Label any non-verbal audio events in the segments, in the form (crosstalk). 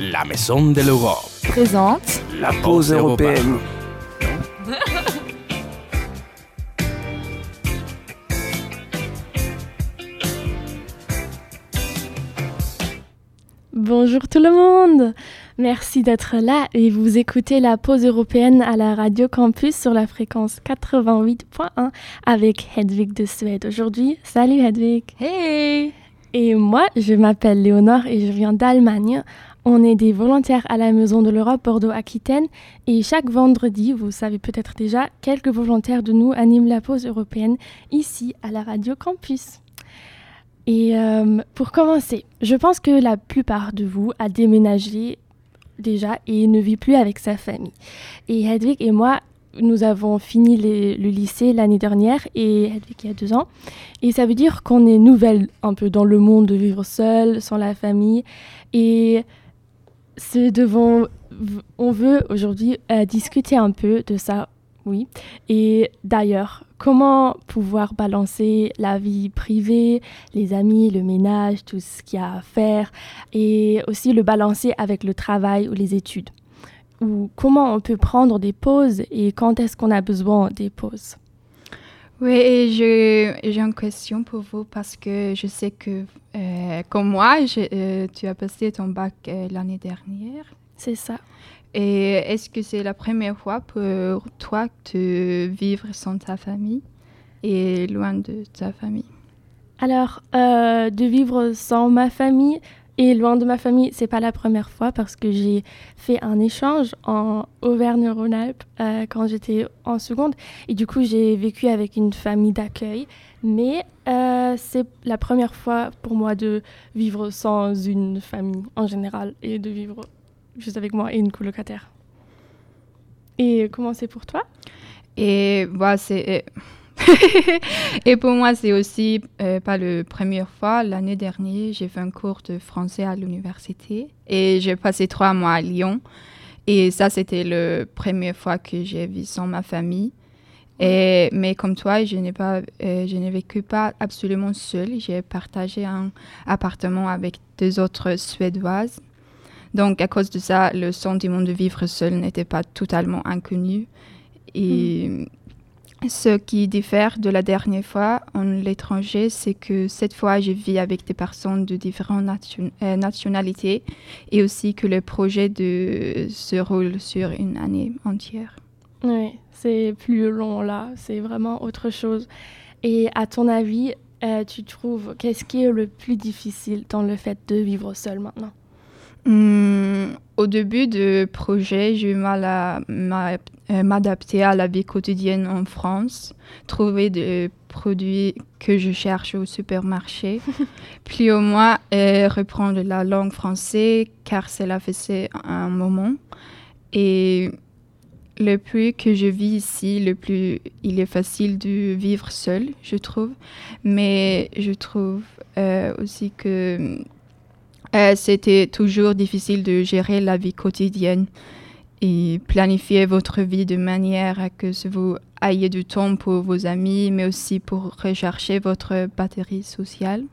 La Maison de l'Europe présente la pause européenne. Bonjour tout le monde Merci d'être là et vous écoutez la pause européenne à la Radio Campus sur la fréquence 88.1 avec Hedwig de Suède aujourd'hui. Salut Hedwig Hey Et moi, je m'appelle Léonore et je viens d'Allemagne. On est des volontaires à la Maison de l'Europe Bordeaux-Aquitaine et chaque vendredi, vous savez peut-être déjà, quelques volontaires de nous animent la pause européenne ici à la Radio Campus. Et euh, pour commencer, je pense que la plupart de vous a déménagé déjà et ne vit plus avec sa famille. Et Hedwig et moi, nous avons fini le lycée l'année dernière et Hedwig il y a deux ans. Et ça veut dire qu'on est nouvelle un peu dans le monde de vivre seul, sans la famille. Et c'est devant, on veut aujourd'hui euh, discuter un peu de ça, oui. Et d'ailleurs, comment pouvoir balancer la vie privée, les amis, le ménage, tout ce qu'il y a à faire, et aussi le balancer avec le travail ou les études? Ou comment on peut prendre des pauses et quand est-ce qu'on a besoin des pauses? Oui, j'ai une question pour vous parce que je sais que, euh, comme moi, je- euh, tu as passé ton bac euh, l'année dernière. C'est ça. Et est-ce que c'est la première fois pour toi de vivre sans ta famille et loin de ta famille? Alors, de vivre sans ma famille et loin de ma famille, c'est pas la première fois parce que j'ai fait un échange en Auvergne-Rhône-Alpes euh, quand j'étais en seconde et du coup j'ai vécu avec une famille d'accueil. Mais euh, c'est la première fois pour moi de vivre sans une famille en général et de vivre juste avec moi et une colocataire. Et comment c'est pour toi? Et voilà, c'est. (laughs) et pour moi, c'est aussi euh, pas la première fois. L'année dernière, j'ai fait un cours de français à l'université et j'ai passé trois mois à Lyon. Et ça, c'était la première fois que j'ai vécu sans ma famille. Mais comme toi, je n'ai pas, euh, je n'ai vécu pas absolument seule. J'ai partagé un appartement avec deux autres Suédoises. Donc, à cause de ça, le sentiment de vivre seul n'était pas totalement inconnu. Et ce qui diffère de la dernière fois en l'étranger, c'est que cette fois, je vis avec des personnes de différentes euh, nationalités et aussi que le projet se roule sur une année entière. Oui, c'est plus long là, c'est vraiment autre chose. Et à ton avis, euh, tu trouves qu'est-ce qui est le plus difficile dans le fait de vivre seul maintenant? Hum, au début du projet, j'ai eu mal à euh, m'adapter à la vie quotidienne en France, trouver des produits que je cherche au supermarché, (laughs) puis au moins euh, reprendre la langue française car cela faisait un moment. Et le plus que je vis ici, le plus il est facile de vivre seul, je trouve. Mais je trouve euh, aussi que euh, c'était toujours difficile de gérer la vie quotidienne et planifier votre vie de manière à que vous ayez du temps pour vos amis, mais aussi pour recharger votre batterie sociale.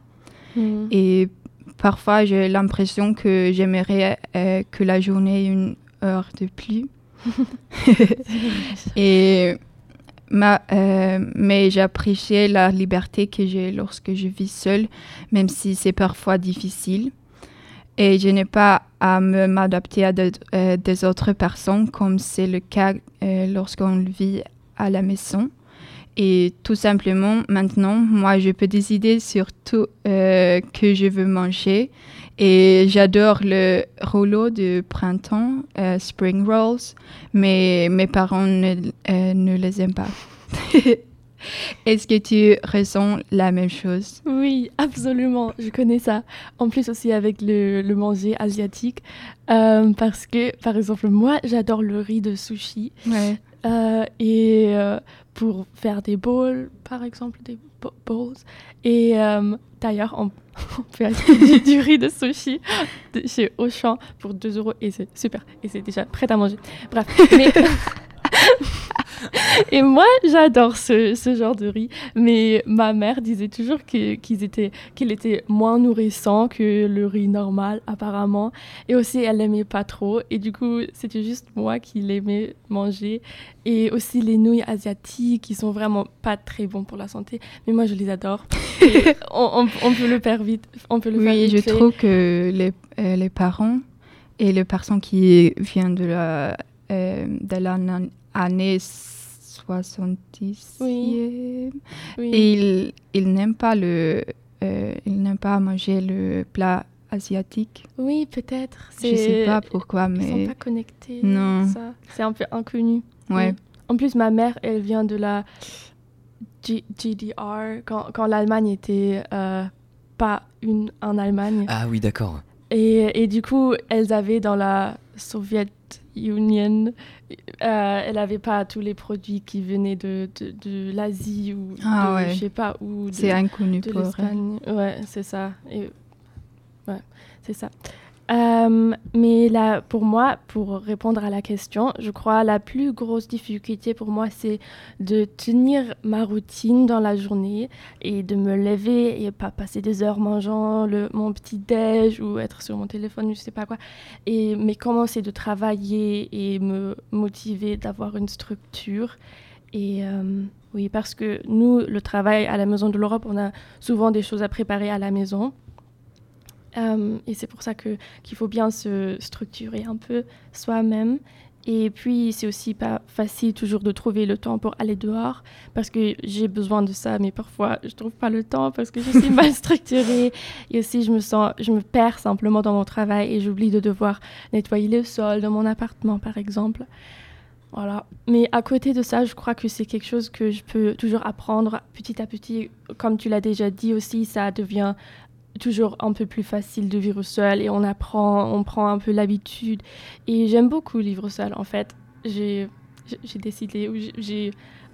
Hmm. Et parfois, j'ai l'impression que j'aimerais euh, que la journée ait une heure de plus. (laughs) Et ma, euh, mais j'apprécie la liberté que j'ai lorsque je vis seule, même si c'est parfois difficile. Et je n'ai pas à m'adapter à euh, des autres personnes comme c'est le cas euh, lorsqu'on vit à la maison. Et tout simplement, maintenant, moi, je peux décider sur tout euh, que je veux manger. Et j'adore le rouleau de printemps, euh, spring rolls, mais mes parents ne les aiment pas. (laughs) Est-ce que tu ressens la même chose? Oui, absolument, je connais ça. En plus aussi avec le, le manger asiatique, euh, parce que par exemple moi j'adore le riz de sushi Ouais. euh, et euh, pour faire des bowls par exemple des bo- bowls et euh, d'ailleurs on, (laughs) on peut acheter du, du riz de sushi de chez Auchan pour 2 euros et c'est super et c'est déjà prêt à manger. Bref, mais (laughs) (laughs) et moi, j'adore ce, ce, genre de riz. Mais ma mère disait toujours qu'il était, qu'il était moins nourrissant que le riz normal, apparemment. Et aussi, elle l'aimait pas trop. Et du coup, c'était juste moi qui l'aimais manger. Et aussi les nouilles asiatiques, qui sont vraiment pas très bons pour la santé. Mais moi, je les adore. (laughs) on, on, peut le faire vite. On peut le oui, je trouve que les, euh, les parents et les personnes qui viennent de la, euh, de l'année 70, oui. ils, ils n'aiment pas le, euh, ils n'aiment pas manger le plat asiatique. Oui, peut-être. Je sais pas pourquoi, mais ils sont pas connectés. Non. C'est un peu inconnu. Ouais. En plus, ma mère, elle vient de la GDR quand, quand l'Allemagne était euh, pas une en Allemagne. Ah oui, d'accord. Et, et, du coup, elles avaient dans la Soviet Union, euh, elle n'avait pas tous les produits qui venaient de, de, de l'Asie ou ah de, je sais pas où. C'est inconnu pour Ouais, c'est ça. Et, ouais, c'est ça. Euh, mais pour moi, pour répondre à la question, je crois la plus grosse difficulté pour moi, c'est de tenir ma routine dans la journée et de me lever et pas passer des heures mangeant mon petit déj ou être sur mon téléphone, je sais pas quoi. Et mais commencer de travailler et me motiver d'avoir une structure. Et euh, oui, parce que nous, le travail à la Maison de l'Europe, on a souvent des choses à préparer à la maison. Euh, et c'est pour ça que qu'il faut bien se structurer un peu soi-même. Et puis, c'est aussi pas facile toujours de trouver le temps pour aller dehors parce que j'ai besoin de ça, mais parfois, je trouve pas le temps parce que je suis (laughs) mal structurée. Et aussi, je me sens, je me perds simplement dans mon travail et j'oublie de devoir nettoyer le sol dans mon appartement, par exemple. Voilà. Mais à côté de ça, je crois que c'est quelque chose que je peux toujours apprendre petit à petit. Comme tu l'as déjà dit aussi, ça devient toujours un peu plus facile de vivre seul et on apprend, on prend un peu l'habitude. Et j'aime beaucoup vivre seul en fait. J'ai décidé,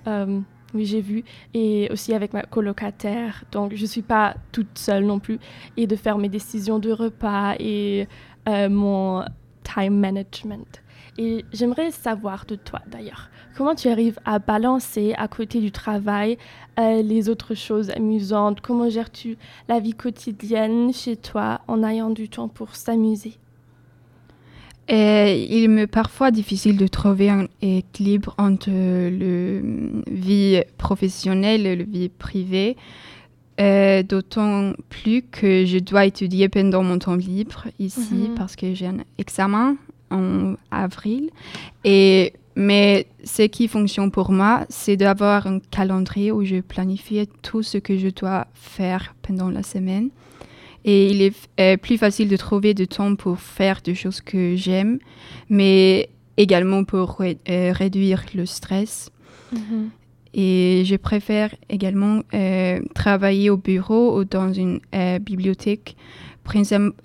euh, oui, j'ai vu, et aussi avec ma colocataire, donc je ne suis pas toute seule non plus, et de faire mes décisions de repas et euh, mon time management. Et j'aimerais savoir de toi d'ailleurs, comment tu arrives à balancer à côté du travail euh, les autres choses amusantes? Comment gères-tu la vie quotidienne chez toi en ayant du temps pour s'amuser? Il m'est parfois difficile de trouver un équilibre entre la vie professionnelle et la vie privée, euh, d'autant plus que je dois étudier pendant mon temps libre ici mhm. parce que j'ai un examen en avril. Et, mais ce qui fonctionne pour moi, c'est d'avoir un calendrier où je planifie tout ce que je dois faire pendant la semaine. Et il est euh, plus facile de trouver du temps pour faire des choses que j'aime, mais également pour euh, réduire le stress. Mm-hmm. Et je préfère également euh, travailler au bureau ou dans une bibliothèque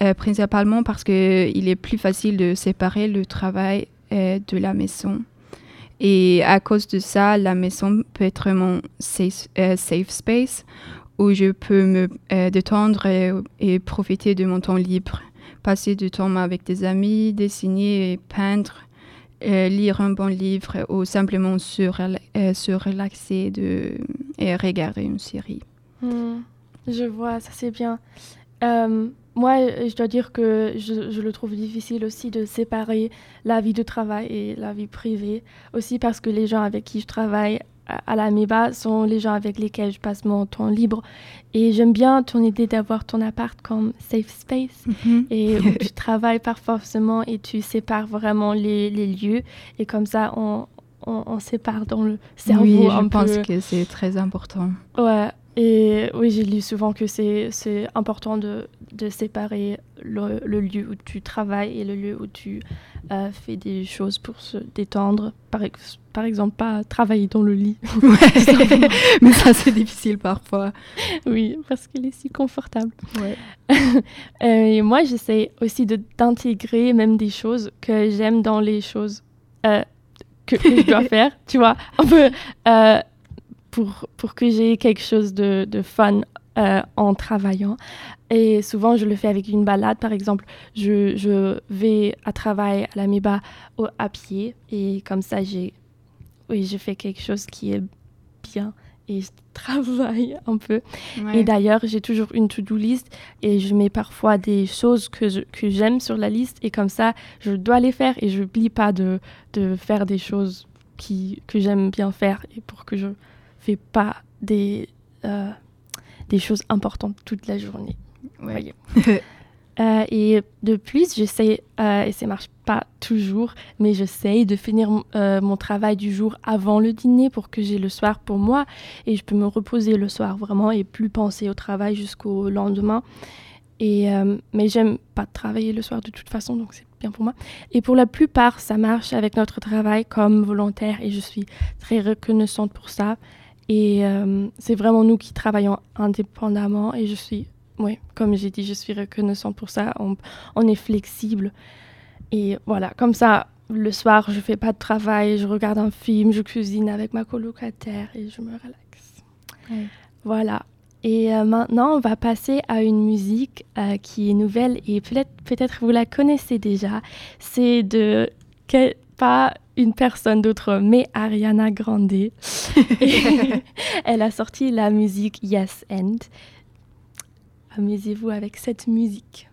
euh, principalement parce qu'il est plus facile de séparer le travail euh, de la maison. Et à cause de ça, la maison peut être mon safe, euh, safe space où je peux me détendre et, profiter de mon temps libre. Passer du temps avec des amis, dessiner peindre, lire un bon livre ou simplement se, se relaxer de, et regarder une série. Hmm. je vois, ça c'est bien. Moi, je dois dire que je, le trouve difficile aussi de séparer la vie de travail et la vie privée. Aussi parce que les gens avec qui je travaille à la MEBA sont les gens avec lesquels je passe mon temps libre. Et j'aime bien ton idée d'avoir ton appart comme safe space mhm. et où (laughs) tu travailles pas forcément et tu sépares vraiment les, les lieux. Et comme ça, on, on, sépare dans le cerveau. Oui, je pense que c'est très important. Ouais. Et oui, j'ai lu souvent que c'est important de, de séparer le, lieu où tu travailles et le lieu où tu euh, fais des choses pour se détendre. Par, par exemple, pas travailler dans le lit. (laughs) (laughs) mais ça, c'est difficile parfois. Oui, parce qu'il est si confortable. Ouais. (laughs) et moi, j'essaie aussi d'intégrer même des choses que j'aime dans les choses euh, que, je dois faire, tu vois. Un peu... Euh, pour, pour que j'ai quelque chose de, de fun euh, en travaillant. Et souvent, je le fais avec une balade. Par exemple, je, je vais à travail à la MEBA à pied et comme ça, j'ai oui, je fais quelque chose qui est bien et je travaille (laughs) un peu. Ouais. Et d'ailleurs, j'ai toujours une to-do list et je mets parfois des choses que, je- que j'aime sur la liste et comme ça, je dois les faire et je n'oublie pas de, de faire des choses qui, que j'aime bien faire et pour que je ne fais pas des, euh, des choses importantes toute la journée. Ouais. Voyez. (laughs) Euh, et de plus, j'essaie, euh, et ça marche pas toujours, mais j'essaie de finir euh, mon travail du jour avant le dîner pour que j'ai le soir pour moi et je peux me reposer le soir vraiment et plus penser au travail jusqu'au lendemain. Et, mais j'aime pas travailler le soir de toute façon, donc c'est bien pour moi. Et pour la plupart, ça marche avec notre travail comme volontaire et je suis très reconnaissante pour ça. Et euh, c'est vraiment nous qui travaillons indépendamment et je suis, oui, comme j'ai dit, je suis reconnaissante pour ça. On, on est flexible. Et voilà, comme ça, le soir, je fais pas de travail, je regarde un film, je cuisine avec ma colocataire et je me relaxe. Ouais. Voilà. Et euh, maintenant, on va passer à une musique euh, qui est nouvelle et peut-être peut-être vous la connaissez déjà. C'est de pas une personne d'autre, mais Ariana Grande. Et (laughs) (laughs) Elle a sorti la musique Yes End. Amusez-vous avec cette musique.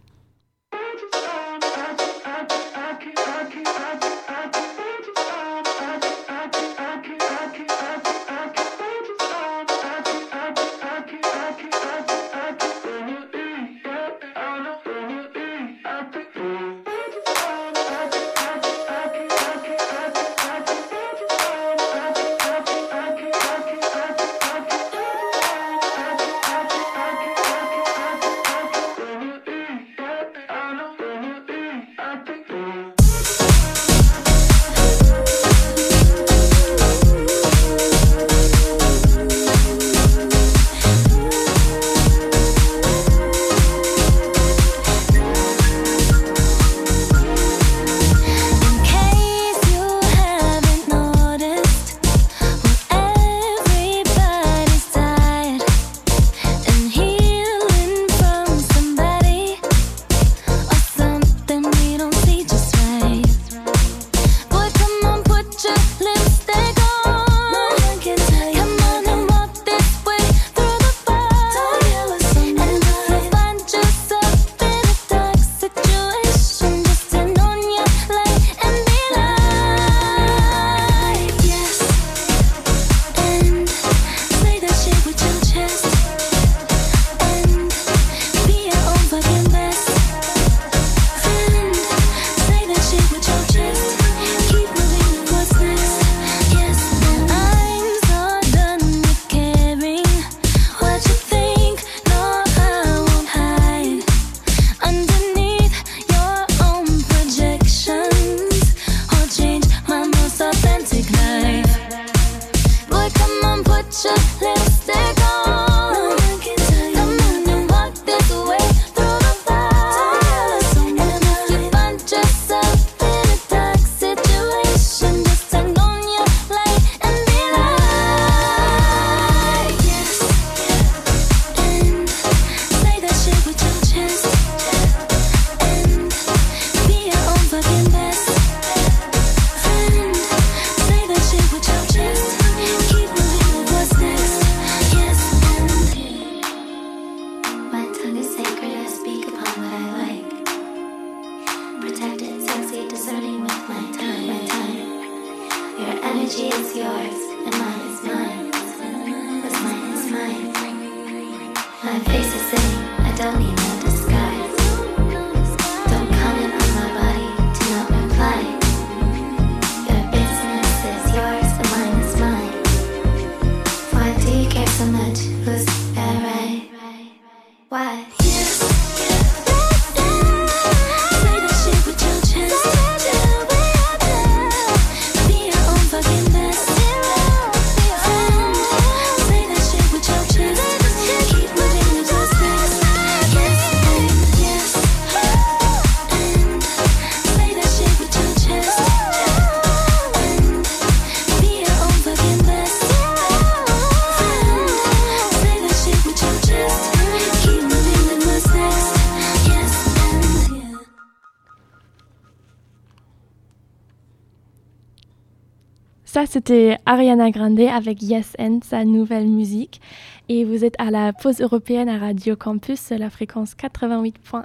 Ça c'était Ariana Grande avec Yes and, sa nouvelle musique. Et vous êtes à la pause européenne à Radio Campus, la fréquence 88.1.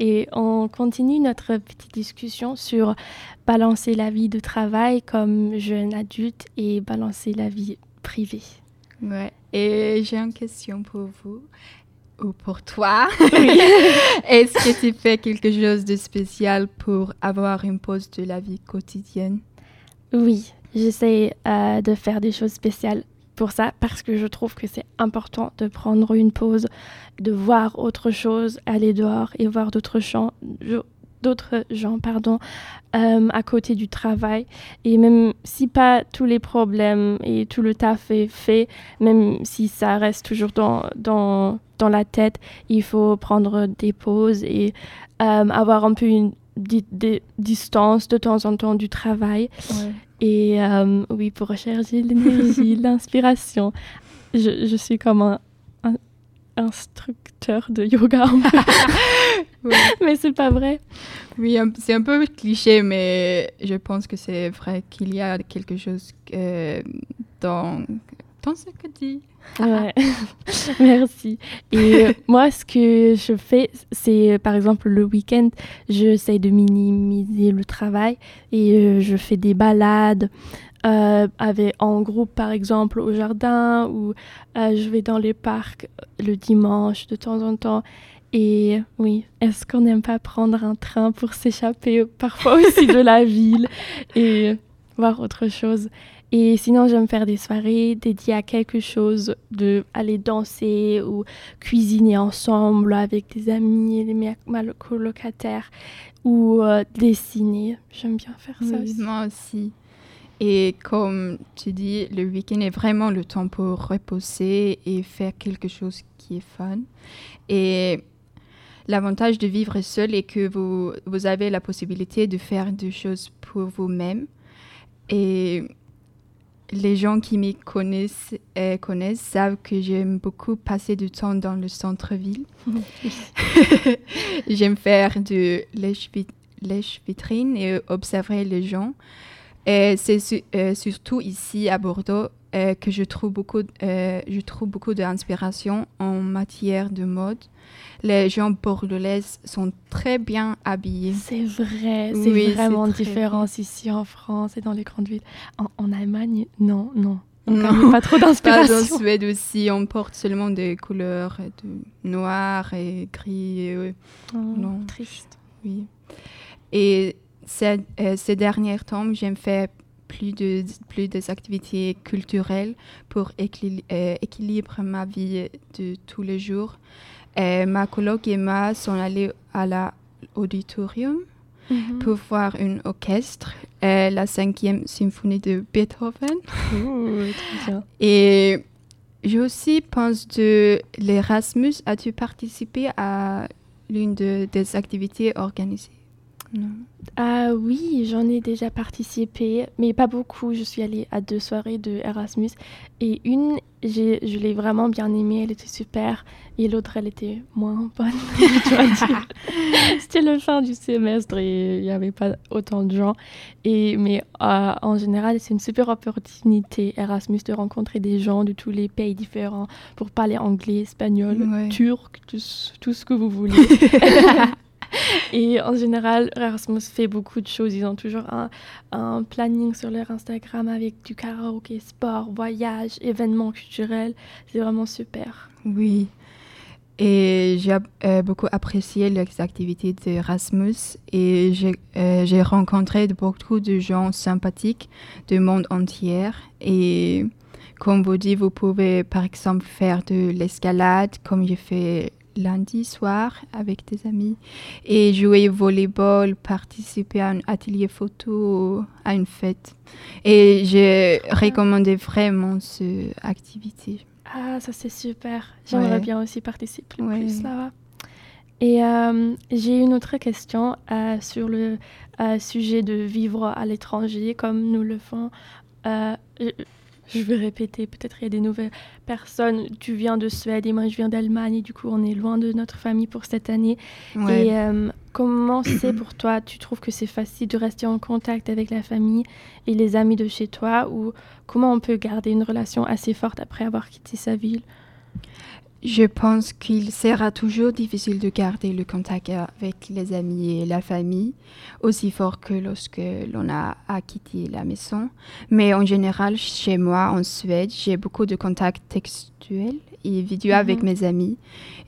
Et on continue notre petite discussion sur balancer la vie de travail comme jeune adulte et balancer la vie privée. Ouais. Et j'ai une question pour vous ou pour toi. (laughs) Est-ce que tu fais quelque chose de spécial pour avoir une pause de la vie quotidienne? Oui, j'essaie euh, de faire des choses spéciales pour ça parce que je trouve que c'est important de prendre une pause, de voir autre chose, aller dehors et voir d'autres gens, d'autres gens pardon, euh, à côté du travail. Et même si pas tous les problèmes et tout le taf est fait, même si ça reste toujours dans, la tête, il faut prendre des pauses et euh, avoir un peu une di- di- distance de temps en temps du travail. Ouais. Et euh, oui, pour rechercher l'énergie, (laughs) l'inspiration. Je, je suis comme un, un instructeur de yoga. (laughs) Ouais. mais c'est pas vrai. Oui, c'est un peu cliché, mais je pense que c'est vrai qu'il y a quelque chose euh, dans, dans ce que tu dis. Ouais. (laughs) Merci. Et euh, (laughs) moi, ce que je fais, c'est euh, par exemple le week-end, j'essaie de minimiser le travail et euh, je fais des balades euh, avec, en groupe, par exemple, au jardin ou euh, je vais dans les parcs le dimanche de temps en temps. Et oui, est-ce qu'on n'aime pas prendre un train pour s'échapper parfois aussi de la (laughs) ville et voir autre chose? Et sinon, j'aime faire des soirées dédiées à quelque chose, de aller danser ou cuisiner ensemble avec des amis les ma colocataires ou euh, dessiner. J'aime bien faire ça Oui, aussi. moi aussi. Et comme tu dis, le week-end est vraiment le temps pour reposer et faire quelque chose qui est fun. Et l'avantage de vivre seul est que vous, vous avez la possibilité de faire des choses pour vous-même. Et les gens qui me connaissent, euh, connaissent savent que j'aime beaucoup passer du temps dans le centre-ville. (laughs) J'aime faire de lèche-vit- lèche-vitrine et observer les gens. Et c'est su- euh, surtout ici à Bordeaux euh, que je trouve beaucoup, euh, je trouve beaucoup d'inspiration en matière de mode. Les gens bordelais sont très bien habillés. C'est vrai, c'est Oui, vraiment différent ici en France et dans les grandes villes. En, en Allemagne, non, non. On Non. n'a pas trop (laughs) Pas en d'inspiration. Suède aussi, on porte seulement des couleurs de noir et gris. et, euh, Oh, Non. Triste. Oui. Et ces, ces derniers temps, j'aime faire plus de plus des activités culturelles pour équili- euh, équilibrer ma vie de tous les jours. Euh, ma coloc et moi sont allés à l'auditorium Mhm. pour voir un orchestre, euh, la cinquième symphonie de Beethoven. Bien. Et je aussi pense de l'Erasmus. As-tu participé à l'une de- des activités organisées? Non. Ah oui, j'en ai déjà participé, mais pas beaucoup. Je suis allée à deux soirées de Erasmus et une, j'ai, je l'ai vraiment bien aimée, elle était super, et l'autre, elle était moins bonne. (laughs) (laughs) C'était le fin du semestre et il n'y avait pas autant de gens. Et, mais euh, en général, c'est une super opportunité, Erasmus, de rencontrer des gens de tous les pays différents pour parler anglais, espagnol, Ouais. turc, tout ce que vous voulez. (laughs) (laughs) Et en général, Erasmus fait beaucoup de choses. Ils ont toujours un, planning sur leur Instagram avec du karaoké, sport, voyage, événements culturels. C'est vraiment super. Oui. Et j'ai euh, beaucoup apprécié les activités d'Erasmus et j'ai euh, j'ai rencontré beaucoup de gens sympathiques du monde entier. Et comme vous dites, vous pouvez par exemple faire de l'escalade comme j'ai fait lundi soir avec des amis et jouer au volleyball, participer à un atelier photo, à une fête. Et j'ai recommandé vraiment cette activité. Ah, ça c'est super. J'aimerais Ouais. bien aussi participer Ouais. plus là-bas. Et euh, j'ai une autre question euh, sur le euh, sujet de vivre à l'étranger comme nous le faisons. Je- je vais répéter, peut-être il y a des nouvelles personnes. Tu viens de Suède et moi je viens d'Allemagne et du coup on est loin de notre famille pour cette année. Ouais. Et euh, comment c'est pour toi? Tu trouves que c'est facile de rester en contact avec la famille et les amis de chez toi? Ou comment on peut garder une relation assez forte après avoir quitté sa ville? Je pense qu'il sera toujours difficile de garder le contact avec les amis et la famille aussi fort que lorsque l'on a, quitté la maison. Mais en général, chez moi, en Suède, j'ai beaucoup de contacts textuels et vidéo avec Mhm. mes amis.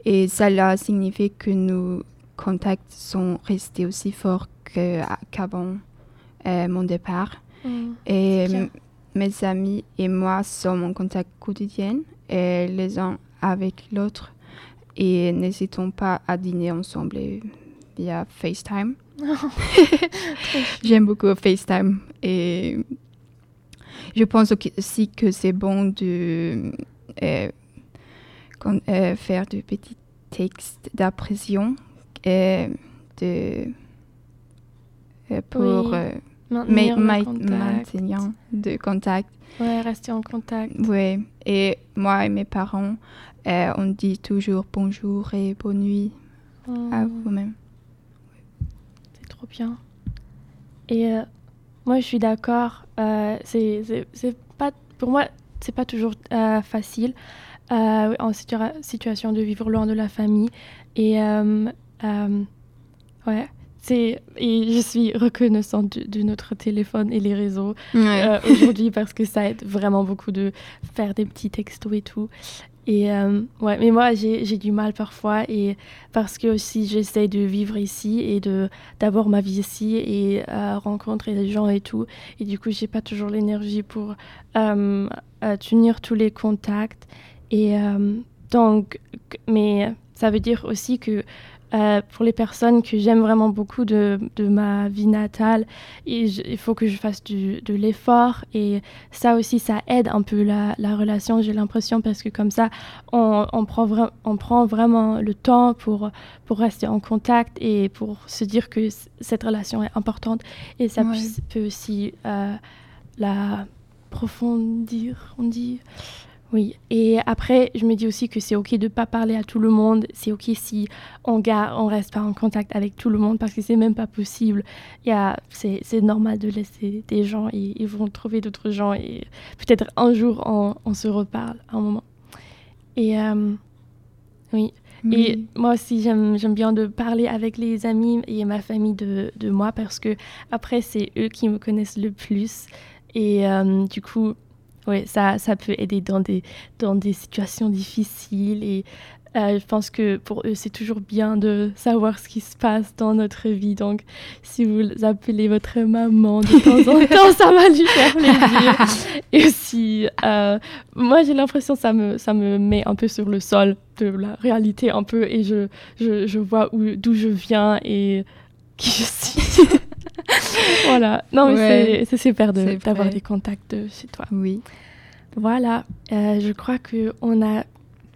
Et cela signifie que nos contacts sont restés aussi forts que- qu'avant euh, mon départ. Et C'est bien. m- mes amis et moi sommes en contact quotidien et les uns avec l'autre. Et n'hésitons pas à dîner ensemble via FaceTime. (laughs) J'aime beaucoup FaceTime et je pense aussi que c'est bon de euh, euh, faire de petits textes d'impression et de euh, pour Oui, Maintenir le contact. maintenant de contact. Ouais, rester en contact. Oui. Et moi et mes parents, euh, on dit toujours bonjour et bonne nuit à Mm. vous-même. C'est trop bien. Et euh, moi, je suis d'accord. euh, c'est, pas, pour moi, c'est pas toujours euh, facile en situa- situation de vivre loin de la famille. Et ouais, et je suis reconnaissante de, de notre téléphone et les réseaux euh, aujourd'hui parce que ça aide vraiment beaucoup de faire des petits textos et tout. Et euh, ouais, mais moi j'ai j'ai du mal parfois et parce que aussi j'essaie de vivre ici et de d'avoir ma vie ici et euh, rencontrer des gens et tout. Et du coup j'ai pas toujours l'énergie pour euh, tenir tous les contacts. Et donc, mais ça veut dire aussi que euh, pour les personnes que j'aime vraiment beaucoup de, de ma vie natale, et je- il faut que je fasse du, de l'effort. Et ça aussi, ça aide un peu la, la relation, j'ai l'impression, parce que comme ça, on, on, prend vra- on prend vraiment le temps pour, pour rester en contact et pour se dire que c- cette relation est importante. Et ça Ouais. peut- peut aussi euh, la profondir, on dit. Oui, et après, je me dis aussi que c'est OK de ne pas parler à tout le monde. C'est OK si on ne on reste pas en contact avec tout le monde parce que c'est même pas possible. C'est normal de laisser des gens et ils vont trouver d'autres gens et peut-être un jour on, on se reparle à un moment. Et euh, oui, et moi aussi, j'aime j'aime bien de parler avec les amis et ma famille de, de moi parce que après, c'est eux qui me connaissent le plus. Et euh, du coup, ouais, ça, ça peut aider dans des, dans des situations difficiles. Et euh, je pense que pour eux, c'est toujours bien de savoir ce qui se passe dans notre vie. Donc, si vous appelez votre maman de temps en (laughs) temps, ça va lui faire plaisir. Et aussi, euh, moi, j'ai l'impression que ça me, ça me met un peu sur le sol de la réalité un peu et je, je, je vois où- d'où je viens et qui je suis. (laughs) (laughs) voilà. Non, mais Ouais, c'est- super d'avoir des contacts de chez toi. Oui. Voilà. Euh, je crois qu'on n'a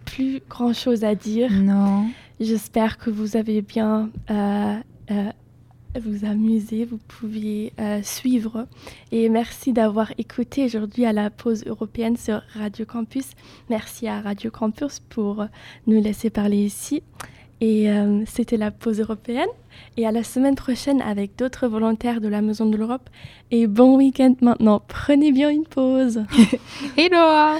plus grand-chose à dire. Non. J'espère que vous avez bien euh, euh, vous amusé, vous pouviez euh, suivre. Et merci d'avoir écouté aujourd'hui à la pause européenne sur Radio Campus. Merci à Radio Campus pour nous laisser parler ici. Et euh, c'était la pause européenne. Et à la semaine prochaine avec d'autres volontaires de la Maison de l'Europe. Et bon week-end maintenant. Prenez bien une pause. (laughs) Hello